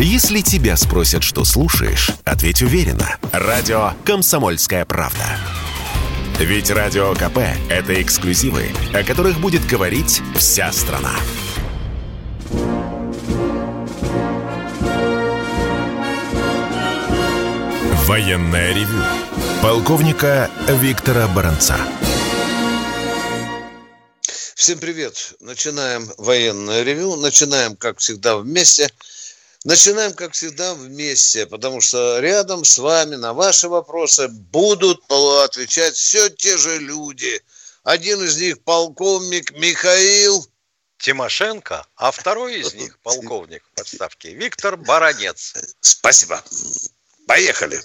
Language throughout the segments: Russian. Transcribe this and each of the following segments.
Если тебя спросят, что слушаешь, ответь уверенно. Радио «Комсомольская правда». Ведь Радио КП – это эксклюзивы, о которых будет говорить вся страна. Военное ревю полковника Виктора Баранца. Всем привет. Начинаем военное ревю. Начинаем, как всегда, вместе. Начинаем, как всегда, вместе, потому что рядом с вами на ваши вопросы будут отвечать все те же люди. Один из них полковник Михаил Тимошенко, а второй из них полковник в подставке Виктор Баранец. Спасибо. Поехали.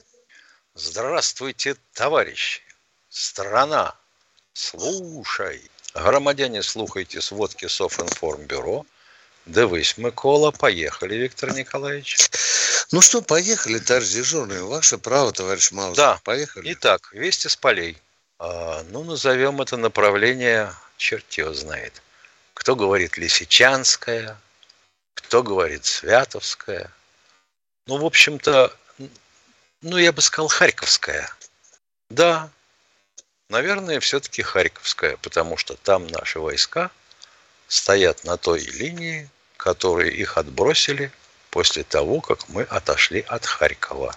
Здравствуйте, товарищи. Страна, слушай. Громадяне, слухайте сводки Софинформбюро. Дивись, Микола, поехали, Виктор Николаевич. Ну что, поехали, товарищ дежурный. Ваше право, товарищ Маузер. Да. Поехали. Итак, вести с полей. А, ну, назовем это направление, черт его знает. Кто говорит Лисичанская, кто говорит Святовская. Ну, в общем-то, ну, я бы сказал, Харьковская. Да, наверное, все-таки Харьковская, потому что там наши войска стоят на той линии, которые их отбросили после того, как мы отошли от Харькова.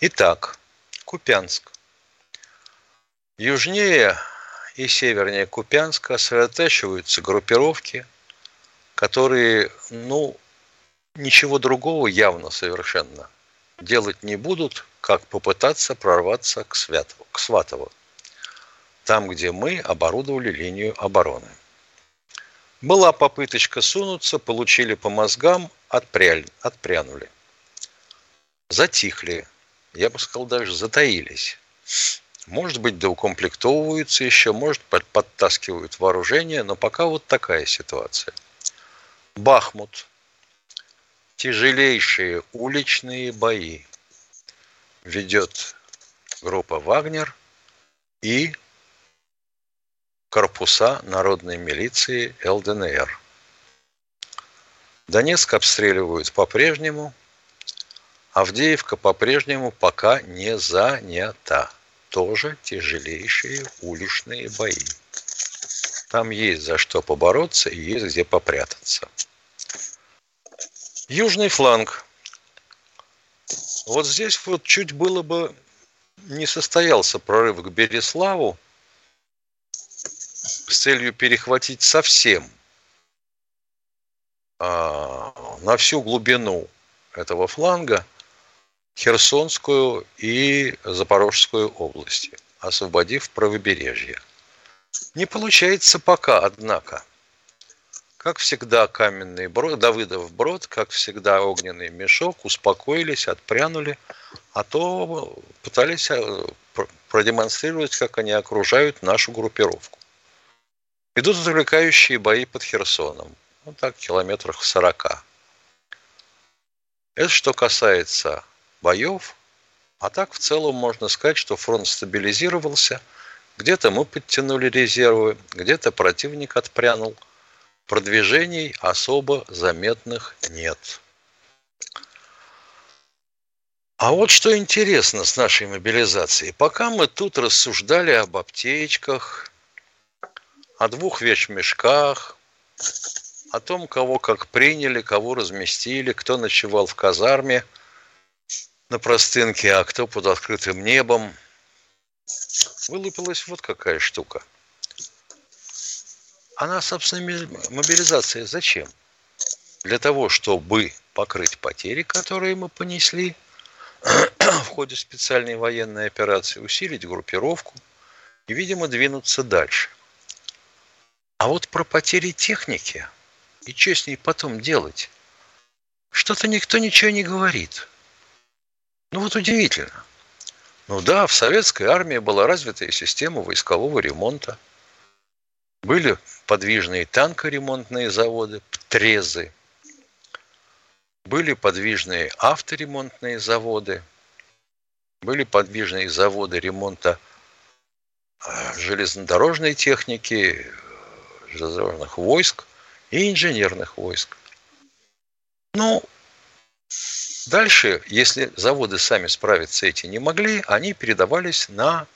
Итак, Купянск. Южнее и севернее Купянска сосредотачиваются группировки, которые, ну, ничего другого явно совершенно делать не будут, как попытаться прорваться к, Святову, к Сватову, там, где мы оборудовали линию обороны. Была попыточка сунуться, получили по мозгам, отпряль, отпрянули. Затихли, я бы сказал, даже затаились. Может быть, доукомплектовываются еще, может, подтаскивают вооружение, но пока вот такая ситуация. Бахмут. Тяжелейшие уличные бои ведет группа «Вагнер» и корпуса народной милиции ЛДНР. Донецк обстреливают по-прежнему, Авдеевка по-прежнему пока не занята. Тоже тяжелейшие уличные бои. Там есть за что побороться и есть где попрятаться. Южный фланг. Вот здесь вот чуть было бы не состоялся прорыв к Береславу, с целью перехватить совсем а, на всю глубину этого фланга Херсонскую и Запорожскую области, освободив правобережье. Не получается пока, однако. Как всегда, каменный брод, Давыдов брод, как всегда, огненный мешок, успокоились, отпрянули, а то пытались э, продемонстрировать, как они окружают нашу группировку. Идут отвлекающие бои под Херсоном. Ну так, километрах в 40. Это что касается боев. А так в целом можно сказать, что фронт стабилизировался. Где-то мы подтянули резервы, где-то противник отпрянул. Продвижений особо заметных нет. А вот что интересно с нашей мобилизацией. Пока мы тут рассуждали об аптечках, о двух вещмешках, о том, кого как приняли, кого разместили, кто ночевал в казарме на простынке, а кто под открытым небом. Вылупилась вот какая штука. Она, собственно, мобилизация зачем? Для того, чтобы покрыть потери, которые мы понесли в ходе специальной военной операции, усилить группировку и, видимо, двинуться дальше. А вот про потери техники и что с ней потом делать, что-то никто ничего не говорит. Ну вот удивительно. Ну да, в советской армии была развитая система войскового ремонта. Были подвижные танкоремонтные заводы, ПТРЕЗы. Были подвижные авторемонтные заводы. Были подвижные заводы ремонта э, железнодорожной техники, железнодорожных войск и инженерных войск. Ну, Дальше, если заводы сами справиться эти не могли, они передавались на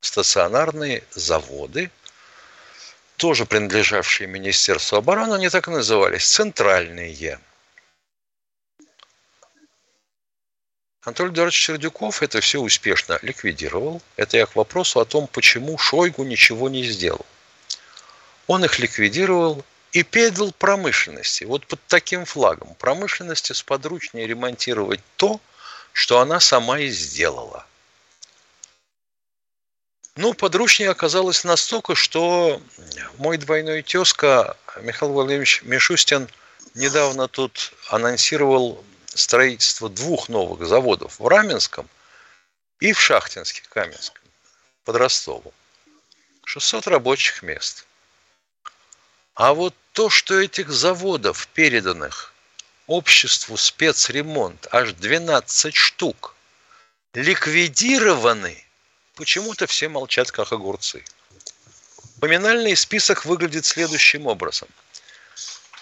стационарные заводы, тоже принадлежавшие Министерству обороны, они так и назывались, центральные. Анатолий Эдуардович Сердюков это все успешно ликвидировал. Это я к вопросу о том, почему Шойгу ничего не сделал. Он их ликвидировал и передал промышленности. Вот под таким флагом. Промышленности сподручнее ремонтировать то, что она сама и сделала. Ну, подручнее оказалось настолько, что мой двойной тезка Михаил Владимирович Мишустин недавно тут анонсировал строительство двух новых заводов в Раменском и в Шахтинске, Каменском, под Ростовом. 600 рабочих мест. А вот то, что этих заводов, переданных обществу спецремонт, аж 12 штук, ликвидированы, почему-то все молчат, как огурцы. Поминальный список выглядит следующим образом –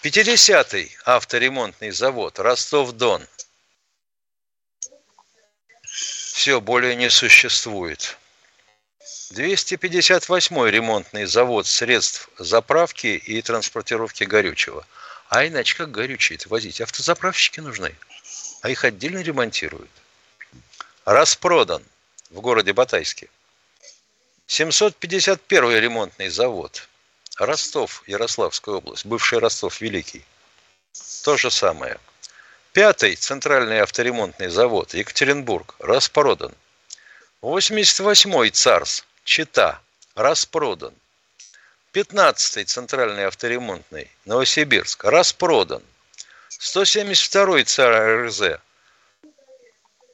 50-й авторемонтный завод Ростов-Дон. Все, более не существует. 258-й ремонтный завод средств заправки и транспортировки горючего. А иначе как горючее-то возить? Автозаправщики нужны. А их отдельно ремонтируют. Распродан в городе Батайске. 751-й ремонтный завод – Ростов, Ярославская область, бывший Ростов Великий. То же самое. Пятый центральный авторемонтный завод Екатеринбург распродан. 88-й ЦАРС Чита распродан. 15-й центральный авторемонтный Новосибирск распродан. 172-й ЦАР РЗ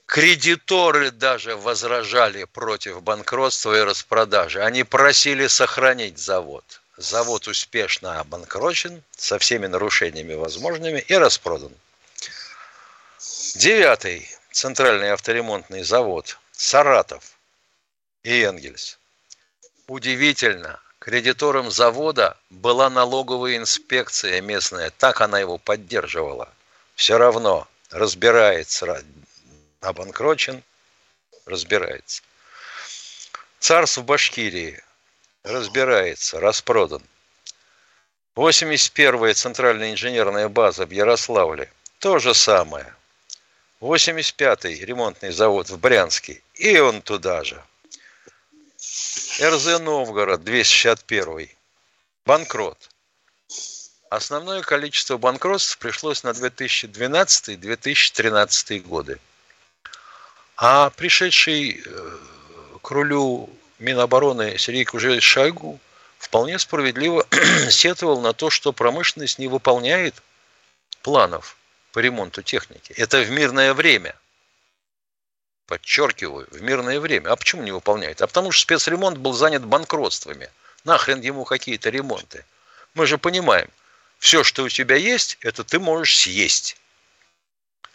Кредиторы даже возражали против банкротства и распродажи. Они просили сохранить завод завод успешно обанкрочен со всеми нарушениями возможными и распродан. Девятый центральный авторемонтный завод Саратов и Энгельс. Удивительно, кредитором завода была налоговая инспекция местная, так она его поддерживала. Все равно разбирается, обанкрочен, разбирается. Царство Башкирии разбирается, распродан. 81-я центральная инженерная база в Ярославле. То же самое. 85-й ремонтный завод в Брянске. И он туда же. РЗ Новгород 261. Банкрот. Основное количество банкротств пришлось на 2012-2013 годы. А пришедший э, к рулю Минобороны Сергей Кужевич Шойгу вполне справедливо сетовал на то, что промышленность не выполняет планов по ремонту техники. Это в мирное время. Подчеркиваю, в мирное время. А почему не выполняет? А потому что спецремонт был занят банкротствами. Нахрен ему какие-то ремонты. Мы же понимаем, все, что у тебя есть, это ты можешь съесть,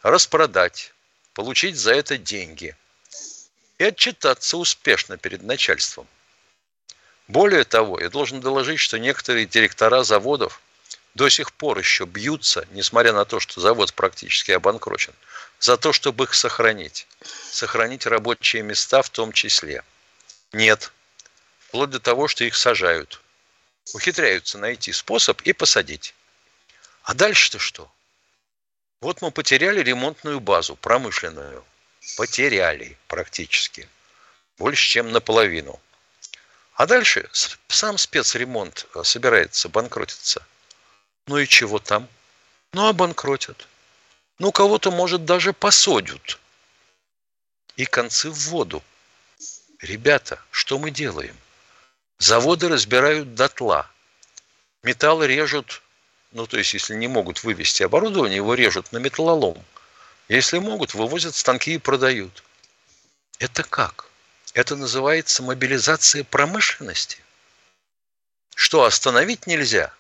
распродать, получить за это деньги – и отчитаться успешно перед начальством. Более того, я должен доложить, что некоторые директора заводов до сих пор еще бьются, несмотря на то, что завод практически обанкрочен, за то, чтобы их сохранить. Сохранить рабочие места в том числе. Нет. Вплоть до того, что их сажают. Ухитряются найти способ и посадить. А дальше-то что? Вот мы потеряли ремонтную базу, промышленную потеряли практически. Больше, чем наполовину. А дальше сам спецремонт э, собирается банкротиться. Ну и чего там? Ну, обанкротят. Ну, кого-то, может, даже посадят. И концы в воду. Ребята, что мы делаем? Заводы разбирают дотла. Металл режут, ну, то есть, если не могут вывести оборудование, его режут на металлолом. Если могут, вывозят станки и продают. Это как? Это называется мобилизация промышленности. Что, остановить нельзя?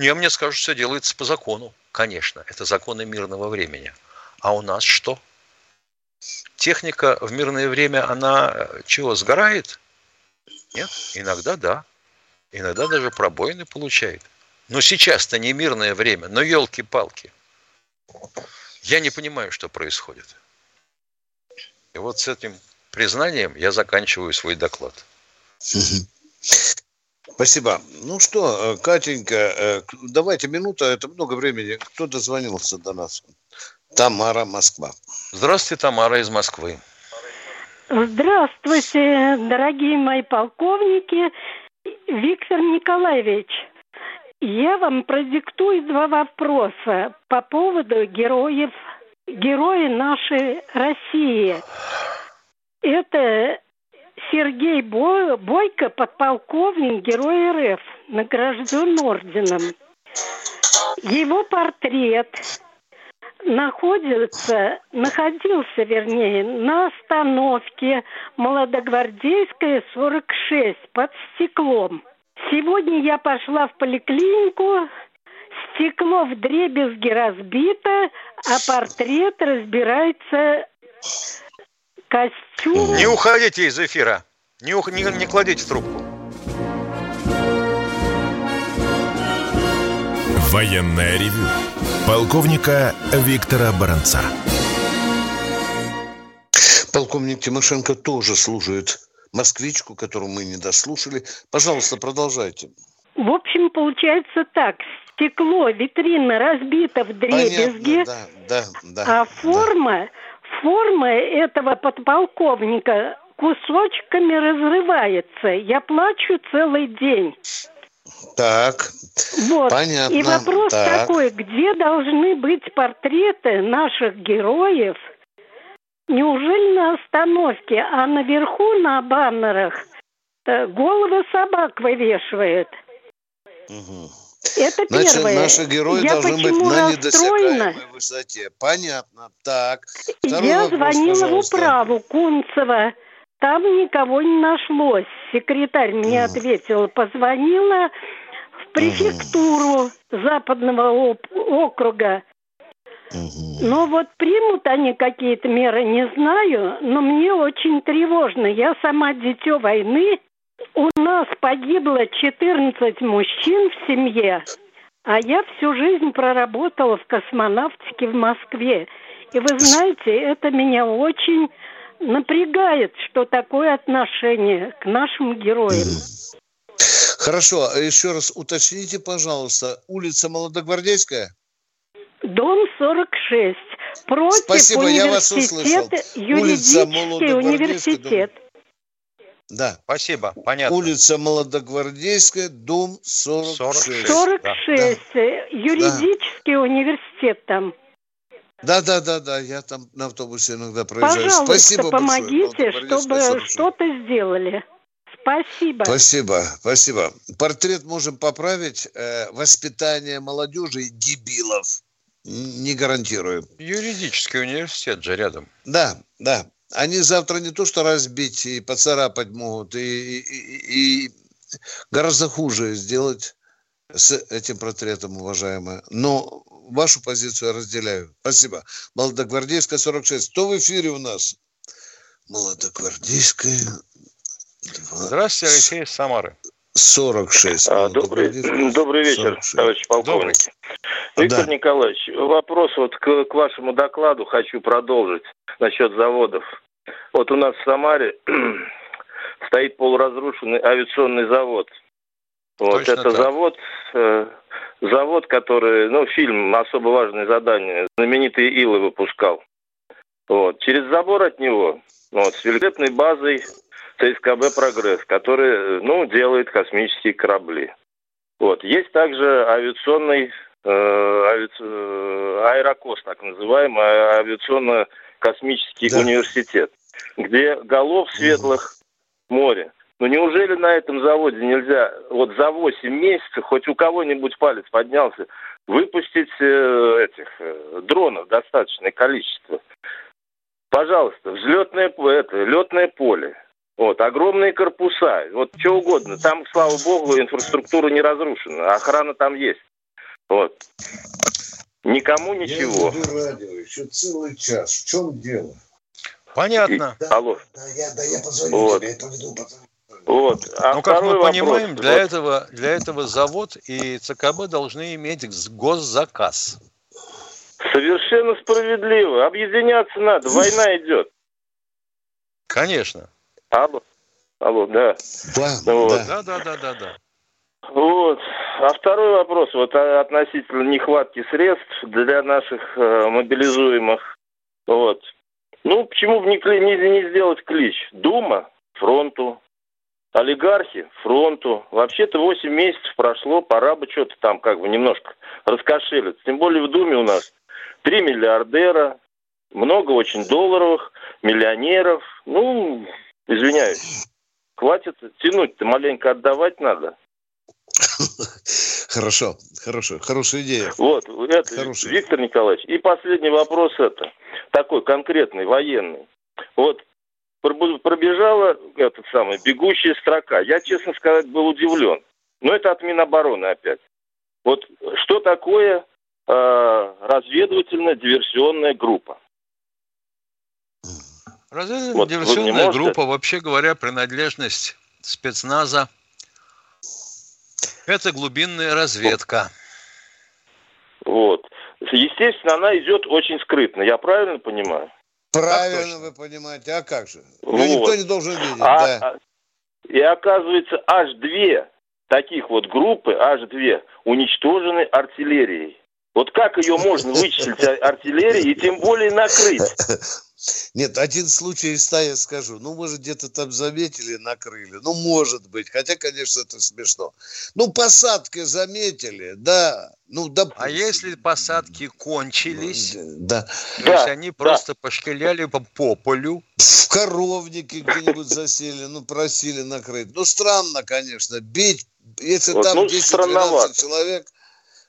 Не, мне скажут, все делается по закону. Конечно, это законы мирного времени. А у нас что? Техника в мирное время, она э, чего, сгорает? Нет, иногда да. Иногда даже пробоины получает. Но сейчас-то не мирное время, но елки-палки. Я не понимаю, что происходит. И вот с этим признанием я заканчиваю свой доклад. Спасибо. Ну что, э, Катенька, э, давайте минута, это много времени. Кто дозвонился до нас? Тамара, Москва. Здравствуйте, Тамара из Москвы. Здравствуйте, дорогие мои полковники. Виктор Николаевич, я вам продиктую два вопроса по поводу героев, герои нашей России. Это Сергей Бойко, подполковник, герой РФ, награжден орденом. Его портрет находится, находился, вернее, на остановке Молодогвардейская, 46, под стеклом. Сегодня я пошла в поликлинику, стекло в дребезги разбито, а портрет разбирается костюм. Не уходите из эфира, не, ух... не, не кладите трубку. Военная ревю полковника Виктора Баранца. Полковник Тимошенко тоже служит москвичку, которую мы не дослушали. Пожалуйста, продолжайте. В общем, получается так. Стекло, витрина разбита в дребезги, Понятно, да, да, да, а форма, да. Форма этого подполковника кусочками разрывается. Я плачу целый день. Так, Вот. понятно. И вопрос так. такой, где должны быть портреты наших героев? Неужели на остановке, а наверху на баннерах э, головы собак вывешивают? Мгм. Это Значит, первое. наши герои Я должны быть на недосягаемой высоте. Понятно. Так. Второй Я вопрос, звонила в пожалуйста. управу Кунцева. Там никого не нашлось. Секретарь мне Мгм. ответила. Позвонила в префектуру Западного оп- округа. Но вот примут они какие-то меры, не знаю, но мне очень тревожно. Я сама дитё войны. У нас погибло 14 мужчин в семье, а я всю жизнь проработала в космонавтике в Москве. И вы знаете, это меня очень напрягает, что такое отношение к нашим героям. Хорошо, а еще раз уточните, пожалуйста, улица Молодогвардейская? Дом 46. Против Спасибо, я вас услышал. университета, Улица юридический Молодогвардейская, университет. Да. Спасибо, понятно. Улица Молодогвардейская, дом 46. 46. э, Юридический университет там. Да, да, да, да, я там на автобусе иногда проезжаю. Пожалуйста, Спасибо помогите, большое. чтобы 46. что-то сделали. Спасибо. Спасибо, спасибо. Портрет можем поправить. Э, воспитание молодежи и дебилов. Не гарантирую. Юридический университет же рядом. Да, да. Они завтра не то что разбить и поцарапать могут, и, и- и- гораздо хуже сделать с этим портретом, уважаемая. Но вашу позицию я разделяю. Спасибо. Молодогвардейская, 46. Кто в эфире у нас? Молодогвардейская, два- Здравствуйте, Алексей Самары. 46. А, Добрый, Молодогвардейская, добрый вечер, 46. товарищ полковник. Виктор Да. Николаевич, вопрос вот к, к вашему докладу хочу продолжить насчет заводов. Вот у нас в Самаре стоит полуразрушенный авиационный завод. Вот Точно это так. завод, э, завод, который, ну, фильм «Особо важное задание», знаменитый Илы выпускал. Вот. Через забор от него, вот, с великолепной базой ЦСКБ «Прогресс», который, ну, делает космические корабли. Вот. Есть также авиационный э, авиа- э, аэрокос, так называемый, а- авиационно-космический Да. университет, где голов светлых море. Но неужели на этом заводе нельзя вот за 8 месяцев, хоть у кого-нибудь палец поднялся, выпустить э, этих э, дронов достаточное количество? Пожалуйста, взлетное п- это, летное поле. Вот, огромные корпуса, вот что угодно. Там, слава богу, инфраструктура не разрушена, охрана там есть. Вот. Никому ничего. Я веду радио еще целый час. В чем дело? Понятно. И- Алло. Да, я, да, я позвоню Вот. тебе, я поведу пацан. Вот. А Ну, как мы вопрос. понимаем, для Вот этого, для этого завод и ЦКБ должны иметь госзаказ. Совершенно справедливо. Объединяться надо. Война идет. Конечно. Алло. Алло, да. Да, Вот. да. Да, да, да, да, да. Вот. А второй вопрос, вот а, относительно нехватки средств для наших э, мобилизуемых. Вот. Ну, почему бы не, не, не сделать клич? Дума фронту, олигархи фронту. Вообще-то 8 месяцев прошло, пора бы что-то там как бы немножко раскошелиться. Тем более в Думе у нас три миллиардера, много очень долларовых, миллионеров. Ну, извиняюсь. Хватит тянуть-то, маленько отдавать надо. Хорошо, хорошо, хорошая идея. Вот, это, Хороший. Виктор Николаевич. И последний вопрос это, такой конкретный, военный. Вот пробежала этот самый бегущая строка. Я, честно сказать, был удивлен. Но это от Минобороны опять. Вот что такое э, разведывательно-диверсионная группа? Разведывательная Вот диверсионная можете? группа, вообще говоря, принадлежность спецназа. Это глубинная разведка. Вот. Естественно, она идет очень скрытно. Я правильно понимаю? Правильно вы понимаете, а как же? Ее Вот. никто не должен видеть, А- да. а- и оказывается, аж две таких вот группы, аж две, уничтожены артиллерией. Вот как ее можно вычислить а- артиллерией и тем более накрыть? Нет, один случай из ста я скажу. Ну, может, где-то там заметили, накрыли. Ну, может быть. Хотя, конечно, это смешно. Ну, посадкой заметили, да. Ну, допустим. А если посадки кончились, Да. то Да, есть они да. просто пошкаляли по, по полю, В коровнике где-нибудь засели, ну, просили накрыть. Ну, странно, конечно. Бить, если Вот, там ну, 10-12 странновато. человек,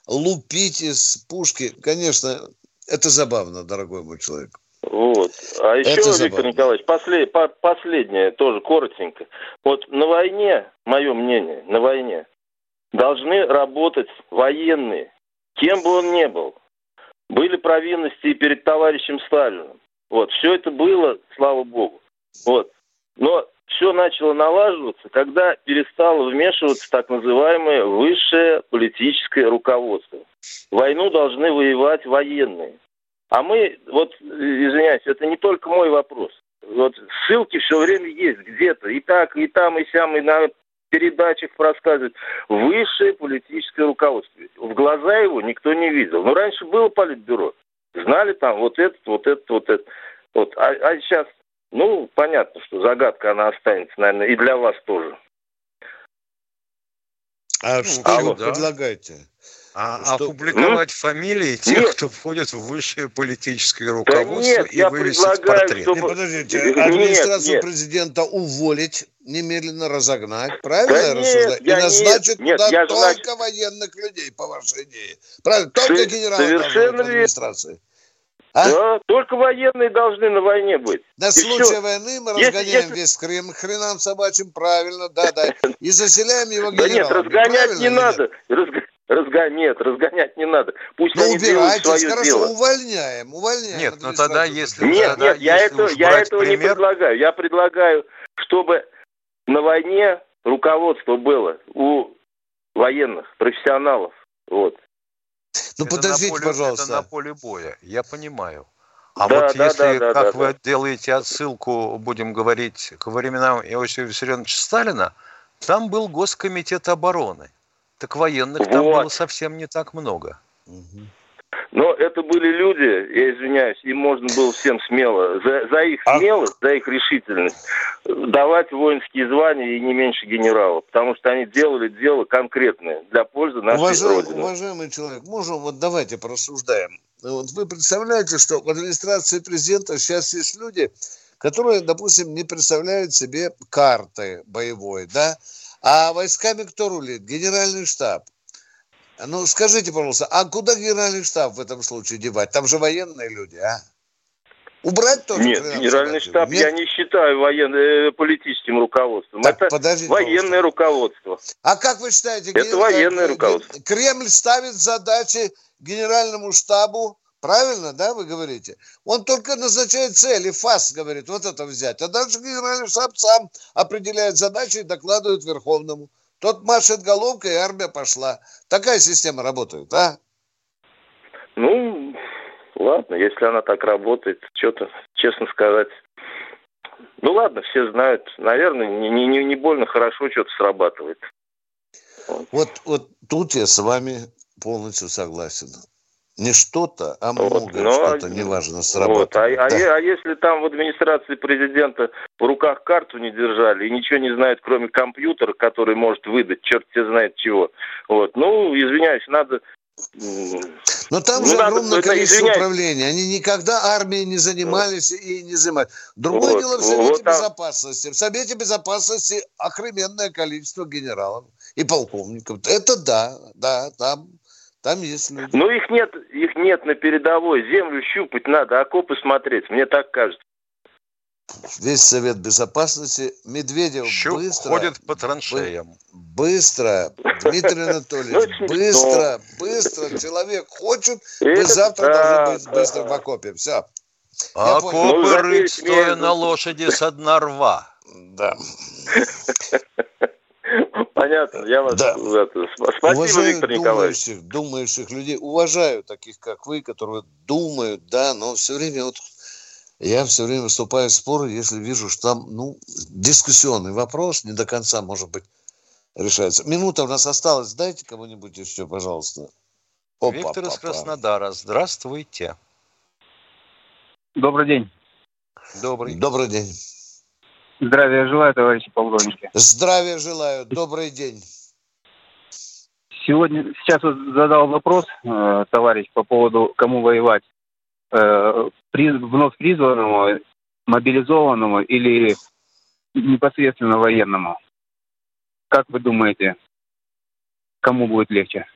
лупить из пушки, конечно, это забавно, дорогой мой человек. Вот. А еще, Это Виктор забавно. Николаевич, после- по- последнее, тоже коротенько. Вот на войне, мое мнение, на войне должны работать военные, кем бы он ни был. Были провинности и перед товарищем Сталиным. Вот, все это было, слава богу. Вот. Но все начало налаживаться, когда перестало вмешиваться так называемое высшее политическое руководство. Войну должны воевать военные. А мы, вот, извиняюсь, это не только мой вопрос. Вот ссылки все время есть где-то. И так, и там, и сям, и на передачах рассказывают. Высшее политическое руководство. В глаза его никто не видел. Но раньше было политбюро. Знали там вот этот, вот этот, вот этот. Вот. А, а сейчас, ну, понятно, что загадка, она останется, наверное, и для вас тоже. А Ну, что алло, вы да. предлагаете? а Что? опубликовать фамилии тех, Нет. кто входит в высшее политическое Да руководство нет, и я вывесить портрет. чтобы- Не, подождите, Нет, администрацию нет. президента уволить, немедленно разогнать, правильно Да я нет, рассуждаю? И назначить нет, туда нет, только нач- военных людей, по вашей идее. Правильно, только Ты- совершенно в верно. А? Да, только военные должны на войне быть. На И случай всё. войны мы Если- разгоняем если- весь Крым, хренам собачьим, правильно, да, да, и заселяем его Да нет, генералами. разгонять не надо. Разго- разго- Нет, разгонять не надо. Пусть Ну, они делают убирайтесь, свое хорошо, дело. увольняем, увольняем. Нет, ну тогда, если-. Нет, тогда, нет, я, если это, уж я этого не пример- предлагаю. Я предлагаю, чтобы на войне руководство было у военных, профессионалов. Вот. Ну, Это подождите, поле- пожалуйста. Это на поле боя, я понимаю. А Да, вот да, если, да, да, как да, вы да. делаете отсылку, будем говорить, к временам Иосифа Виссарионовича Сталина, там был Госкомитет обороны. Так военных там Вот. было совсем не так много. Но это были люди, я извиняюсь, им можно было всем смело, за, за их А- смелость, за их решительность, давать воинские звания и не меньше генерала, потому что они делали дело конкретное для пользы нашей Уважаемый, Родины. уважаемый человек, можем, вот давайте порассуждаем. Вот вы представляете, что в администрации президента сейчас есть люди, которые, допустим, не представляют себе карты боевой, да? А войсками кто рулит? Генеральный штаб. Ну, скажите, пожалуйста, а куда генеральный штаб в этом случае девать? Там же военные люди, а? Убрать тоже? Нет, генеральный штаб Нет? я не считаю военно- э, политическим руководством. Так, это подождите, военное пожалуйста. руководство. А как вы считаете, Это военное руководство. Кремль ставит задачи генеральному штабу, правильно, да, вы говорите? Он только назначает цели, ФАС говорит, вот это взять. А дальше генеральный штаб сам определяет задачи и докладывает Верховному. Тот машет головкой, и армия пошла. Такая система работает, а? Ну, ладно, если она так работает, что-то, честно сказать. Ну ладно, все знают. Наверное, не, не, не больно хорошо что-то срабатывает. Вот, вот тут я с вами полностью согласен. Не что-то, а Вот, многое ну, что-то, а- неважно, Вот. А, а Да. е- а если там в администрации президента в руках карту не держали и ничего не знают, кроме компьютера, который может выдать черт тебе знает чего. Вот. Ну, извиняюсь, надо... Но там Ну, же надо, огромное количество извиняюсь. управлений. Они никогда армией не занимались и не занимались. Другое Вот, дело в Совете вот там- Безопасности. В Совете Безопасности охрененное количество генералов и полковников. Это да, да, там, там есть люди. Ну, их нет, их нет на передовой. Землю щупать надо, окопы смотреть. Мне так кажется. Весь Совет Безопасности Медведев Щуп быстро, ходит по траншеям. быстро, Дмитрий Ну, Анатольевич, смешно. быстро, быстро, человек хочет, вы Это завтра должны быть быстро в окопе. Все. Окопы. Ну, рыть, стоя на лошади с дна рва. Да. Понятно. Я вас... Да. спасибо, уважаю Виктор Николаевич. думающих, думающих людей. Уважаю таких, как вы, которые думают, да, но все время вот я все время вступаю в споры, если вижу, что там, ну, дискуссионный вопрос не до конца, может быть, решается. Минута у нас осталась. Дайте кому-нибудь еще, пожалуйста. Опа, Виктор из. Краснодара. Здравствуйте. Добрый день. Добрый. Добрый день. Здравия желаю, товарищи полковники. Здравия желаю. Добрый день. Сегодня, сейчас вот задал вопрос, э, товарищ, по поводу кому воевать. Э, при- вновь призванному, мобилизованному или непосредственно военному. Как вы думаете, кому будет легче?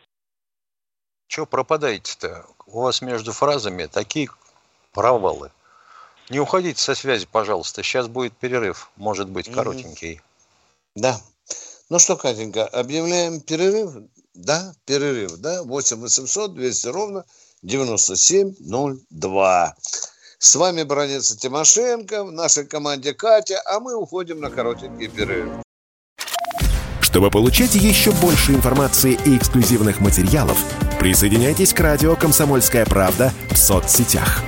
Че пропадаете-то? У вас между фразами такие провалы. Не уходите со связи, пожалуйста. Сейчас будет перерыв. Может быть, коротенький. Да. Ну что, Катенька, объявляем перерыв? Да, перерыв, да? 8 800 200 ровно 9702. С вами бронится Тимошенко, в нашей команде Катя, а мы уходим на коротенький перерыв. Чтобы получать еще больше информации и эксклюзивных материалов, присоединяйтесь к радио «Комсомольская правда» в соцсетях.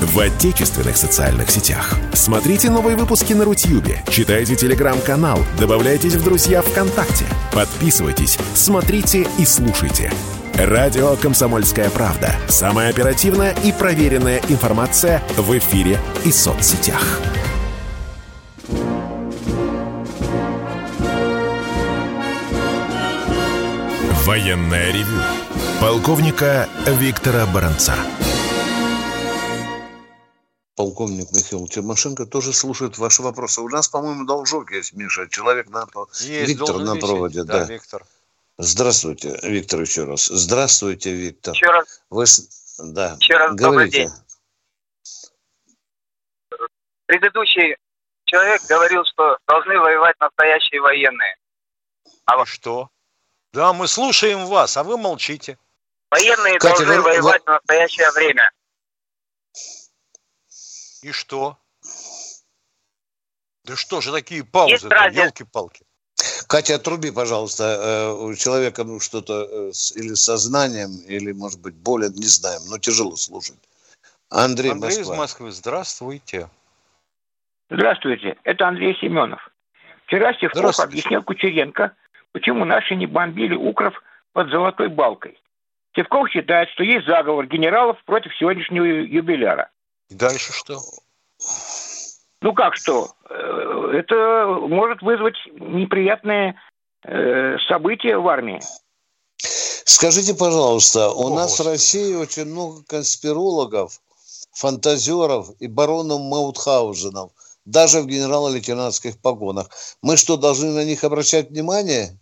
В отечественных социальных сетях. Смотрите новые выпуски на Рутьюбе, читайте телеграм-канал, добавляйтесь в друзья ВКонтакте, подписывайтесь, смотрите и слушайте. Радио «Комсомольская правда». Самая оперативная и проверенная информация в эфире и соцсетях. Военное ревю. Полковника Виктора Баранца. Полковник Михаил Тимошенко тоже слушает ваши вопросы. У нас, по-моему, должок есть, Миша. Человек на... Есть, Виктор на висеть. проводе, да. Виктор. Здравствуйте, Виктор, еще раз. Здравствуйте, Виктор. Еще раз, Вы... Да, еще раз добрый говорите. день. Предыдущий человек говорил, что должны воевать настоящие военные. А что? Да, мы слушаем вас, а вы молчите. Военные Катя, должны вы- воевать в настоящее время. И что? Да что же такие паузы, елки-палки. Катя, отруби, пожалуйста, э, у человека ну, что-то э, с- или с сознанием, или, может быть, более, не знаем, но тяжело слушать. Андрей, Андрей из Москва. Москвы, здравствуйте. Здравствуйте, это Андрей Семенов. Вчера Севков Здравствуйте. объяснил Кучеренко, почему наши не бомбили Укров под Золотой Балкой. Севков считает, что есть заговор генералов против сегодняшнего юбиляра. И дальше что? Ну как что? Э, Это может вызвать неприятные э, события в армии. Скажите, пожалуйста, у О, нас в. России очень много конспирологов, фантазеров и баронов Маутхаузенов, даже в генерало-лейтенантских погонах. Мы что, должны на них обращать внимание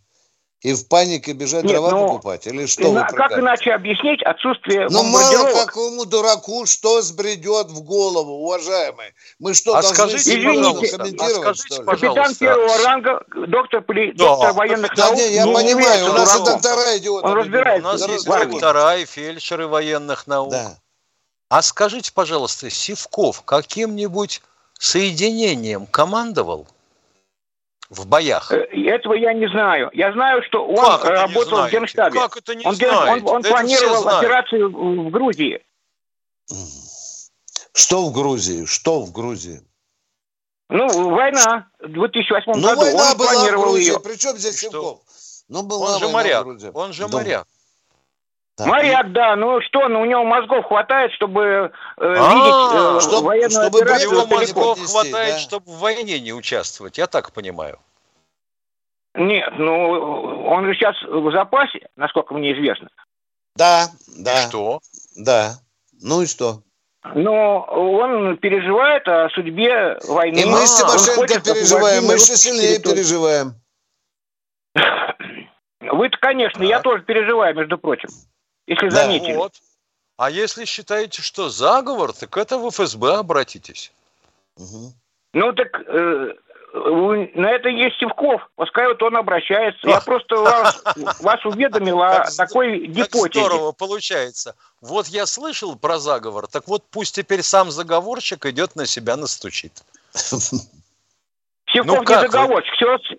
и в панике бежать Нет, дрова ну, покупать? Или что Ина- как иначе объяснить отсутствие Ну, мало какому дураку что сбредет в голову, уважаемый. Мы что, А должны скажите, пожалуйста, а комментировать, скажите, что ли? Капитан первого ранга, доктор, Да. доктор военных Да наук. не, я не понимаю, у нас и доктора идиоты. Он У разбирается нас Да, есть доктора и фельдшеры военных наук. Да. А скажите, пожалуйста, Сивков каким-нибудь соединением командовал в боях? Э, Этого я не знаю. Я знаю, что он Как работал в? Генштабе. Как это не он, знаете? он- он Да планировал операцию в в Грузии. Что в Грузии? Что в Грузии? Ну, война в 2008 Ну, году. война Он была в планировал Грузии. ее. При чем здесь Что? Сивков? Ну, была Он же в моряк. Он же моряк. Так, Моряк, да. Ну что, ну у него мозгов хватает, чтобы э, А, видеть э, чтоб- военную чтобы У операцию далеко. мозгов поднести, хватает, да? чтобы в войне не участвовать, я так понимаю. Нет, ну он же сейчас в запасе, насколько мне известно. Да, И да, что? да. Ну и что? Но он переживает о судьбе войны. И мы с Тимошенко переживаем, мы еще сильнее территории. переживаем. Вы-то, конечно, я Так. тоже переживаю, между прочим. Если Да. заметили. Вот. А если считаете, что заговор, так это в ФСБ обратитесь. Мгм. Ну так э, на это есть Севков. Пускай вот он обращается. Я просто вас, вас уведомил о Как такой Как гипотезе. здорово получается. Вот я слышал про заговор, так вот пусть теперь сам заговорщик идет на себя настучит. Севков Ну не как вы? заговорщик. Сев-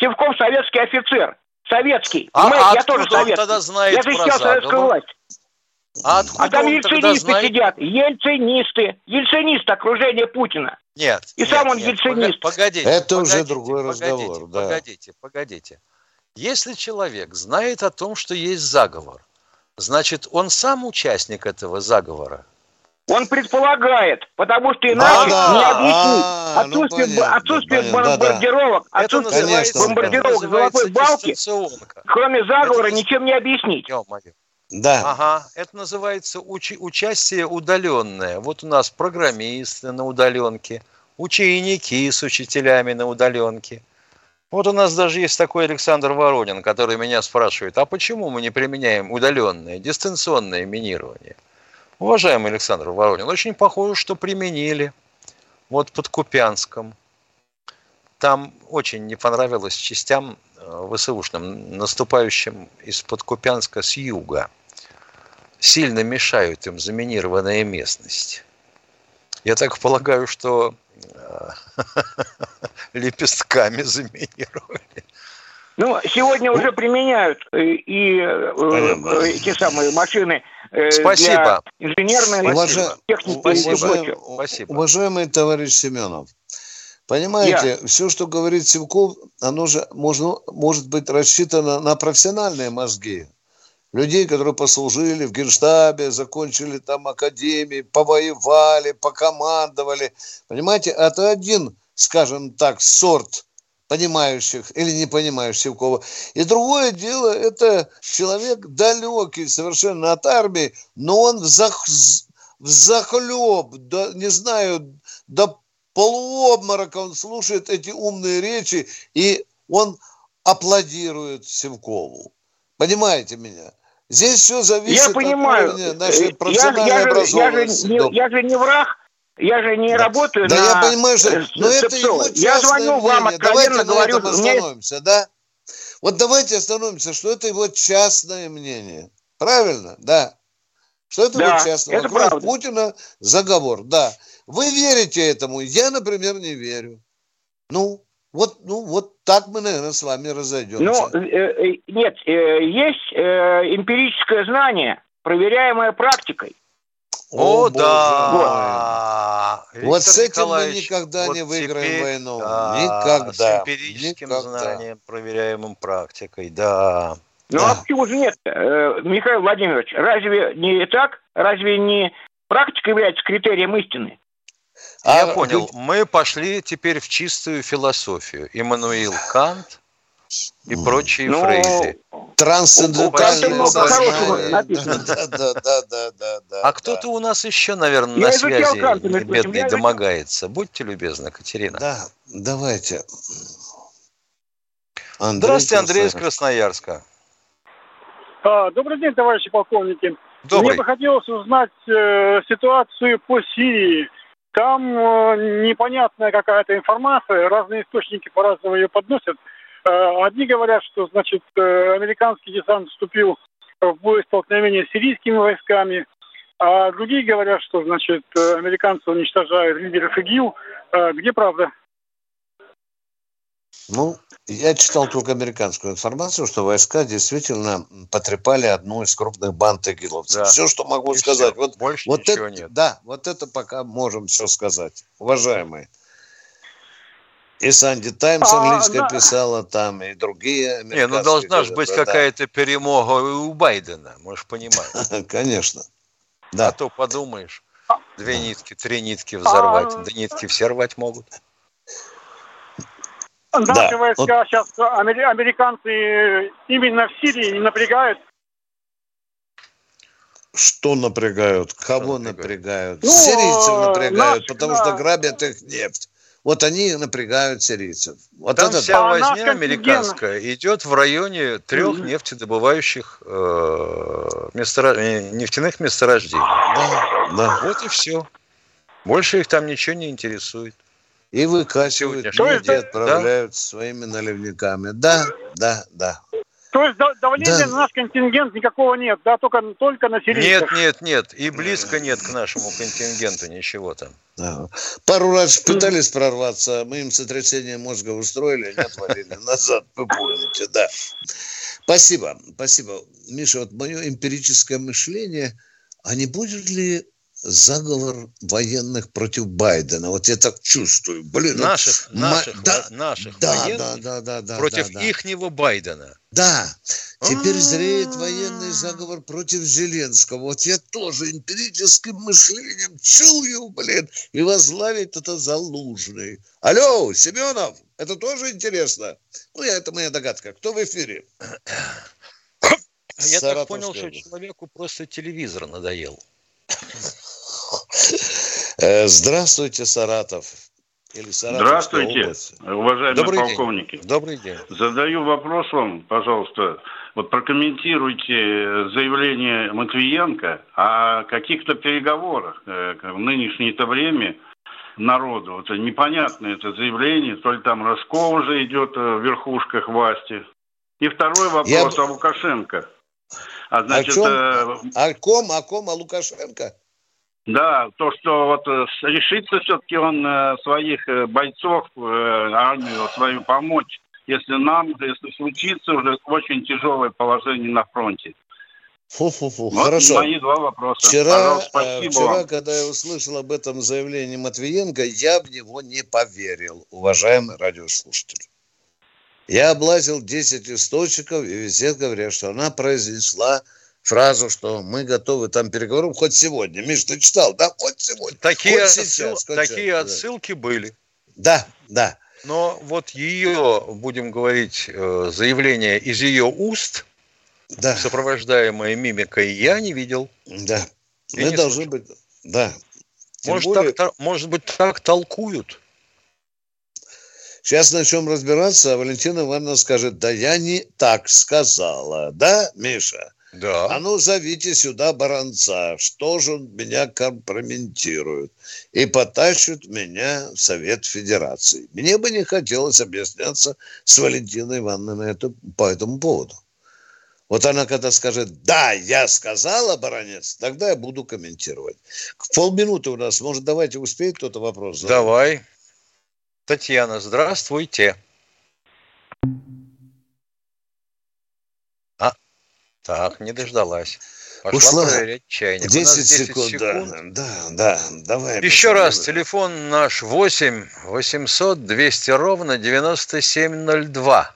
Севков советский офицер. Советский. А, а я тоже он советский. тогда знает Я защищал советскую заговор? власть. А откуда А там он тогда ельцинисты знает? сидят. Ельцинисты. Ельцинисты окружение Путина. Нет. И нет, сам он нет, ельцинист. Погодите. Это уже погодите, другой погодите, разговор, да. Погодите, погодите. Если человек знает о том, что есть заговор, значит, он сам участник этого заговора. Он предполагает, потому что иначе да. не объяснить. А, ну, отсутствие понятно, отсутствие понятно, бомбардировок, Это отсутствие называется, Конечно. бомбардировок золотой балки, кроме заговора, Это- ничем не объяснить. Да. Ага, это называется учи- участие удаленное. Вот у нас программисты на удаленке, ученики с учителями на удаленке. Вот у нас даже есть такой Александр Воронин, который меня спрашивает, а почему мы не применяем удаленное, дистанционное минирование? Уважаемый Александр Воронин, очень похоже, что применили. Вот под Купянском. Там очень не понравилось частям э, ВСУшным, наступающим из-под Купянска с юга. Сильно мешают им заминированная местность. Я так полагаю, что э, лепестками заминировали. Ну, сегодня уже применяют э, и э, Понятно. э, эти самые машины Спасибо. для инженерной Спасибо. техники и Спасибо. Уважаемый, Спасибо. уважаемый товарищ Семенов, понимаете, все, что говорит Сивков, оно же можно, может быть рассчитано на профессиональные мозги. Людей, которые послужили в Генштабе, закончили там академии, повоевали, покомандовали. Понимаете, это один, скажем так, сорт понимающих или не понимающих Сивкова. И другое дело, это человек далекий совершенно от армии, но он в, зах, в захлеб, да, не знаю, до полуобморока он слушает эти умные речи, и он аплодирует Сивкову. Понимаете меня? Здесь все зависит Я понимаю. от уровня нашей я, профессиональной я, же, я, же образованности. не, Да. я же не враг, я же не Да. работаю Да на я понимаю, что... Но это его Я звоню вам, мнение. откровенно Давайте говорю, на этом остановимся, да? Вот давайте остановимся, что это его частное мнение. Правильно? Да. Что это Да, его частное. это Вокруг правда. Путина заговор, да. Вы верите этому? Я, например, не верю. Ну, вот, ну, вот так мы, наверное, с вами разойдемся. Ну, э, э, нет, э, есть э, эмпирическое знание, проверяемое практикой. О, боже да! Вот Виктор с этим мы никогда вот не выиграем теперь, войну. да, Никогда. С эмпирическим Никогда. знанием, проверяемым практикой, да. Ну Да. а почему же нет? Э, Михаил Владимирович, разве не так? Разве не практика является критерием истины? Я А понял. Мы пошли теперь в чистую философию. Иммануил Кант и прочие Ну, фрейзы. Трансцендентальное сознание. Да, да, да, да, да, да. А кто-то у нас еще, наверное, Я на связи бедный домогается. Будьте любезны, Катерина. Да, давайте. Андрей Здравствуйте, Андрей из Красноярск. Красноярска. А, Добрый день, товарищи полковники. Добрый. Мне бы хотелось узнать э, ситуацию по Сирии. Там э, непонятная какая-то информация, разные источники по-разному ее подносят. Э, одни говорят, что, значит, э, американский десант вступил в бой столкновения с сирийскими войсками, а другие говорят, что, значит, э, американцы уничтожают лидеров ИГИЛ. Э, где правда? Ну, я читал только американскую информацию, что войска действительно потрепали одну из крупных банд игиловцев. Да. Все, что могу И сказать. всё. Вот, Больше вот ничего это, нет. Да, вот это пока можем все сказать. Уважаемые. И Санди Таймс А, английская да. писала там, и другие Не, ну должна же быть да. какая-то перемога у Байдена, можешь понимать. Конечно. А Да. то подумаешь, две нитки, три нитки взорвать, А. да нитки все рвать могут. Наши Да, войска сейчас, американцы именно в Сирии не напрягают. Что напрягают? Кого напрягают? напрягают? Ну, Сирийцев э, напрягают, наших, потому да. что грабят их нефть. Вот они напрягают сирийцев. Вот Там это вся да. А возня американская идет в районе трех Мгм. нефтедобывающих э, месторож- э, нефтяных месторождений. Да, да. Вот и все. Больше их там ничего не интересует. И выкачивают нефть и отправляют своими наливниками. Да, да, да. То есть да- давления Да. на наш контингент никакого нет, да, только, только на Нет, сирийцев. нет, нет. И близко нет к нашему контингенту ничего там. да. Пару раз пытались прорваться, мы им сотрясение мозга устроили, они отвалили назад, вы помните, да. Спасибо, спасибо. Миша, вот мое эмпирическое мышление, а не будет ли заговор военных против Байдена? Вот я так чувствую. Блин, Наших, ма- наших, да, наших да, военных да, да, да, да, против да, да. ихнего Байдена. Да, теперь А. зреет военный заговор против Зеленского. Вот я тоже эмпирическим мышлением чую, блин, и возглавить это Залужный. Алло, Семенов, это тоже интересно? Ну, я, это моя догадка. Кто в эфире? Я так понял, что человеку просто телевизор надоел. Э, Здравствуйте, Саратов. Или Здравствуйте, область. уважаемые Добрый день. полковники. Добрый день. Задаю вопрос вам, пожалуйста. Вот прокомментируйте заявление Матвиенко о каких-то переговорах э, в нынешнее-то время народу. Вот непонятно это заявление, то ли там Рожков уже идет э, в верхушках власти. И второй вопрос Я о Лукашенко. А значит, чем? э, О ком, о ком, о Лукашенко? Да, то, что вот э, решится все-таки он э, своих э, бойцов, армию свою помочь, если нам, если случится уже очень тяжелое положение на фронте. Фу-фу-фу, Вот хорошо. мои два вопроса. Вчера, э, вчера, вам. когда я услышал об этом заявлении Матвиенко, я в него не поверил, уважаемый радиослушатель. Я облазил 10 источников, и везде говорят, что она произнесла фразу, что мы готовы там переговорам хоть сегодня. Миш, ты читал, да? Хоть сегодня. Такие, Хоть отсыл- сейчас, хоть такие сейчас, да. отсылки были. Да, да. Но вот ее, будем говорить, э, заявление из ее уст, Да, сопровождаемое мимикой, я не видел. да. Я Мы не должны быть... Да. Тем Может, более- так, та- может быть, так толкуют. Сейчас начнем разбираться, а Валентина Ивановна скажет, да я не так сказала. Да, Миша? Да. А ну зовите сюда баронца, что же он меня компрометирует и потащит меня в Совет Федерации. Мне бы не хотелось объясняться с Валентиной Ивановной это, по этому поводу. Вот она когда скажет, да, я сказала, баронец, тогда я буду комментировать. К полминуты у нас, может, давайте успеет кто-то вопрос задать? Давай. Татьяна, здравствуйте. А, так, не дождалась. Пошла Ушла. проверять чайник. У нас 10, секунд, да, да, да, давай. Еще Миша, раз, телефон наш 8 800 200 ровно 9702.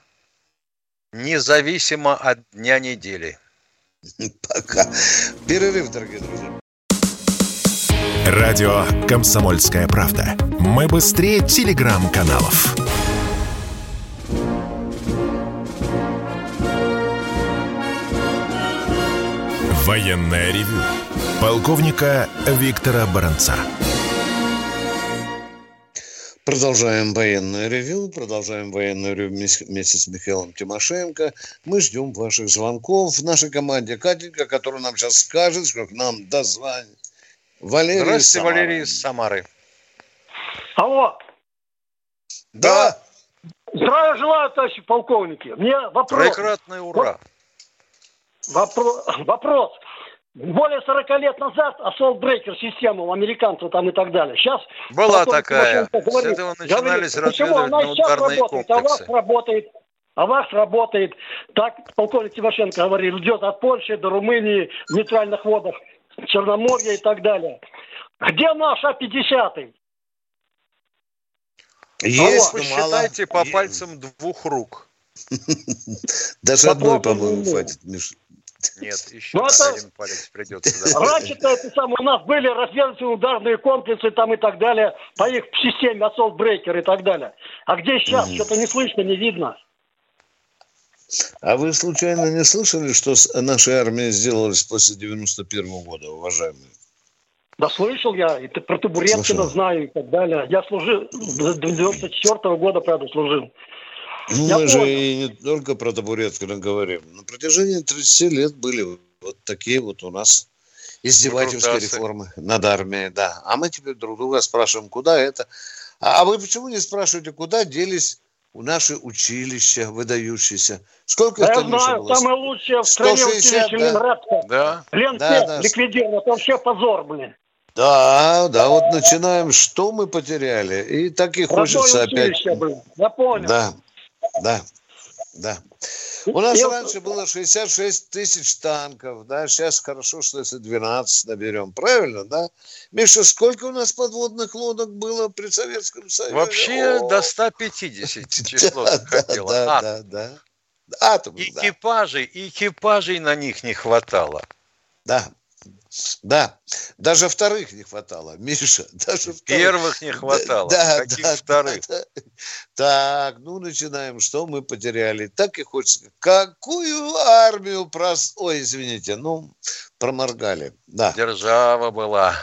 Независимо от дня недели. Пока. Перерыв, дорогие друзья. Радио «Комсомольская правда». Мы быстрее телеграм-каналов. Военное ревю. Полковника Виктора Баранца. Продолжаем военное ревю, продолжаем военное ревю вместе с Михаилом Тимошенко. Мы ждем ваших звонков в нашей команде. Катенька, которая нам сейчас скажет, что к нам дозвонит. Валерий из Здравствуйте, Самары. Валерий из Самары. Алло, Да, здравия желаю, товарищи полковники. Мне вопрос. Троекратный ура. Вопро- Вопрос. более 40 лет назад Assault Breaker систему американцев там и так далее. Сейчас была такая. Говорит, С этого начинались говорит, почему она сейчас работает, комплексы. а вас работает, а вас работает. Так полковник Тимошенко говорил, идет от Польши до Румынии в нейтральных водах, Черноморья и так далее. Где наш А-50? Есть, посчитайте по пальцам двух рук. Даже одной, по-моему, хватит, Миша. Нет, еще ну, это... один палец придется. Раньше-то это самое, у нас были разведывательные ударные комплексы там и так далее, по их системе Assault Breaker и так далее. А где сейчас? Mm. Что-то не слышно, не видно. А вы случайно не слышали, что нашей армии сделалось после 91 -го года, уважаемые? Да слышал я, и про Табуреткина знаю и так далее. Я служил, до 94 -го года, правда, служил. Ну, Я мы понял. же и не только про Табуреткина говорим. На протяжении 30 лет были вот такие вот у нас издевательские реформы над армией, да. А мы теперь друг друга спрашиваем, куда это. А, а вы почему не спрашиваете, куда делись наши училища выдающиеся? Сколько да их я знаю, было? самое лучшее в стране 160, училище да? Ленинградское. Да. Ленте да, да. ликвидировано, это вообще позор, блин. Да, да, вот начинаем, что мы потеряли. И так и хочется опять. Был. Я понял. Да, да, да. У нас Я... раньше было 66 тысяч танков, да, сейчас хорошо, что если 12 наберем, правильно, да? Миша, сколько у нас подводных лодок было при Советском Союзе? Вообще О! до 150 число. Да, да, да. Атом, экипажей, да. экипажей на них не хватало. Да, да, даже вторых не хватало, Миша. Даже вторых. Первых не хватало. Да, Каких да, вторых? Да, да. Так, ну начинаем. Что мы потеряли? Так и хочется. Какую армию прос... Ой, извините, ну, проморгали. Да. Держава была.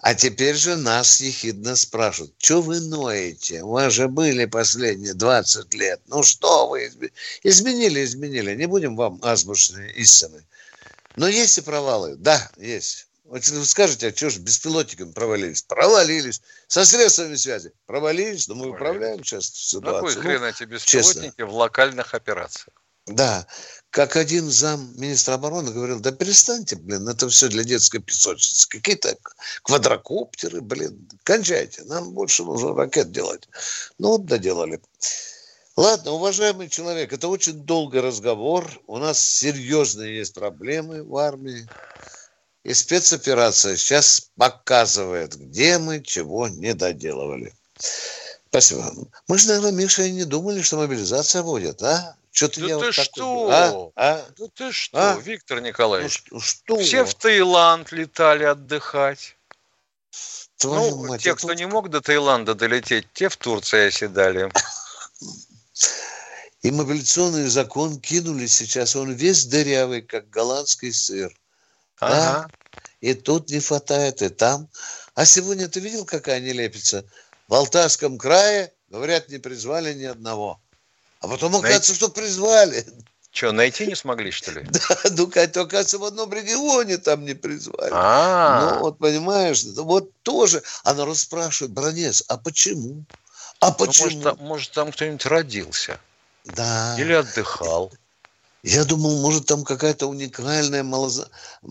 А теперь же нас ехидно спрашивают, что вы ноете? У вас же были последние 20 лет. Ну что вы изменили, изменили. Не будем вам азбучные истины. Но есть и провалы. Да, есть. Вот вы скажете, а что же беспилотниками провалились? Провалились. Со средствами связи провалились, но мы провалились. управляем сейчас ситуацию. На кой хрен эти беспилотники честно. в локальных операциях? Да. Как один зам министра обороны говорил, да перестаньте, блин, это все для детской песочницы. Какие-то квадрокоптеры, блин, кончайте. Нам больше нужно ракет делать. Ну вот доделали. Ладно, уважаемый человек, это очень долгий разговор. У нас серьезные есть проблемы в армии. И спецоперация сейчас показывает, где мы чего не доделывали. Спасибо. Мы же, наверное, Миша, и не думали, что мобилизация будет, а? Что-то да я ты вот что? А? А? Да ты что, а? Виктор Николаевич? Ну, что? Все в Таиланд летали отдыхать. Твою ну, мать, те, кто тут... не мог до Таиланда долететь, те в Турции оседали. И мобилизационный закон кинули сейчас. Он весь дырявый, как голландский сыр. Ага. Да? И тут не хватает, и там. А сегодня ты видел, какая нелепица? В Алтайском крае, говорят, не призвали ни одного. А потом оказывается, что призвали. Что, найти не смогли, что ли? Да, ну, оказывается, в одном регионе там не призвали. А, Ну, вот, понимаешь, вот тоже. А народ спрашивает, Бронец, а почему? А ну, почему? Может, там, может, там кто-нибудь родился. Да. Или отдыхал. Я думал, может, там какая-то уникальная, малоза...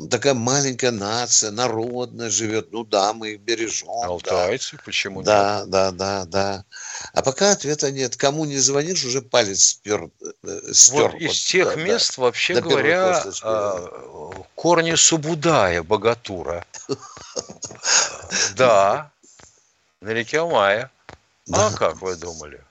такая маленькая нация, народная живет. Ну да, мы их бережем. Алтайцы, да. почему да, нет? Да, да, да, А пока ответа нет. Кому не звонишь, уже палец спер. Э, спер вот, вот из тех да, мест, да, вообще говоря, а, корни Субудая, богатура. Да, на реке Мая. А как вы думали?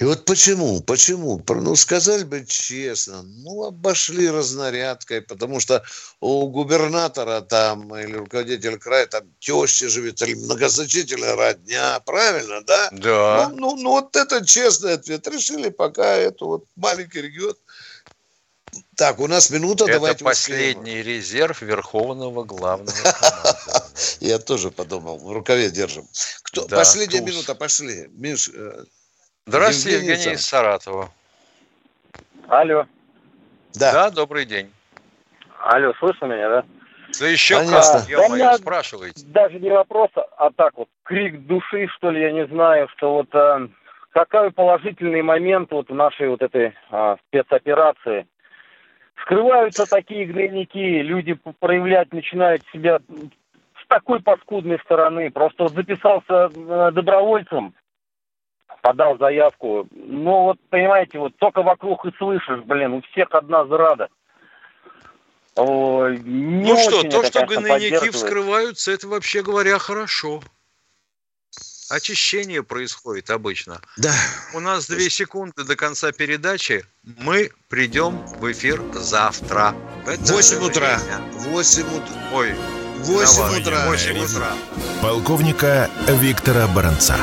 И вот почему, почему? Ну, сказали бы честно, ну, обошли разнарядкой, потому что у губернатора там или руководителя края там теща живет, или многозначительная родня, правильно, да? Да. Ну, ну, ну вот это честный ответ. Решили пока это вот маленький регион. Так, у нас минута, это давайте последний успеем. резерв Верховного Главного Я тоже подумал, в рукаве держим. Кто? Последняя минута, пошли. Миш, э, Здравствуйте, Евгений, Евгений из Саратова. Алло. Да. да, добрый день. Алло, слышно меня, да? Да еще Конечно. как, я да спрашиваете. Даже не вопрос, а так вот, крик души, что ли, я не знаю, что вот а, какой положительный момент вот в нашей вот этой а, спецоперации, Скрываются такие гнойники, люди проявлять начинают себя с такой паскудной стороны. Просто вот записался э, добровольцем, подал заявку. Ну вот, понимаете, вот только вокруг и слышишь, блин, у всех одна зрада. Ой, Ну что, то, это, что конечно, гнойники вскрываются, это вообще говоря хорошо. Очищение происходит обычно. Да. У нас две секунды до конца передачи. Мы придем в эфир завтра. В это же 8 утра. время. 8 утра. Ой, 8 давай, утра. 8 утра. Полковника Виктора Баранца.